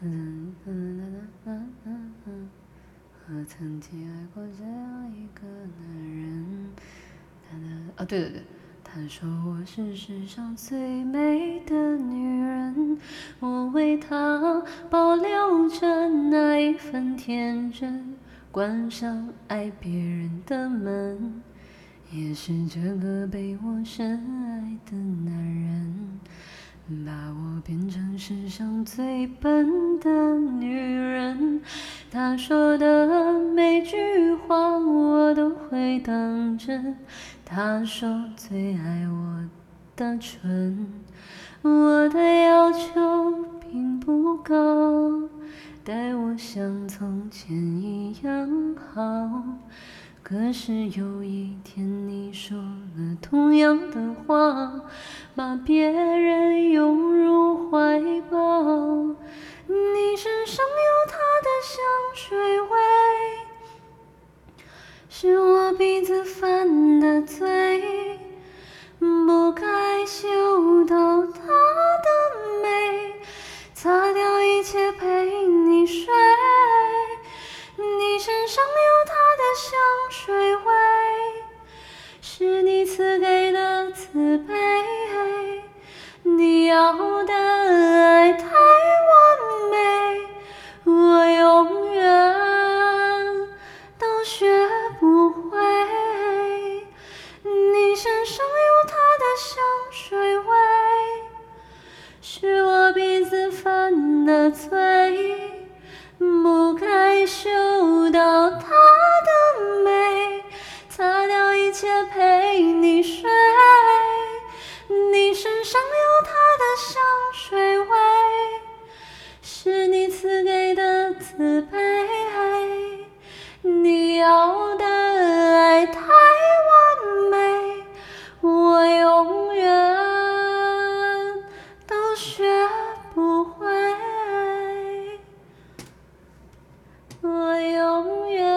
我曾经爱过这样一个男人。啊，对对对，他说我是世上最美的女人，我为他保留着那一份天真，关上爱别人的门，也是这个被我深爱的男人。把变成世上最笨的女人，他说的每句话我都会当真。他说最爱我的唇，我的要求并不高，待我像从前一样好。可是有一天你说了同样的话，把别人拥入怀抱，你身上有他的香水味，是我鼻子犯的罪，不该嗅到他的美，擦掉一切陪你睡。你身上有要的爱太完美，我永远都学不会。你身上有他的香水味，是我鼻子犯的罪。不该嗅要的爱太完美我永远都学不会。我永远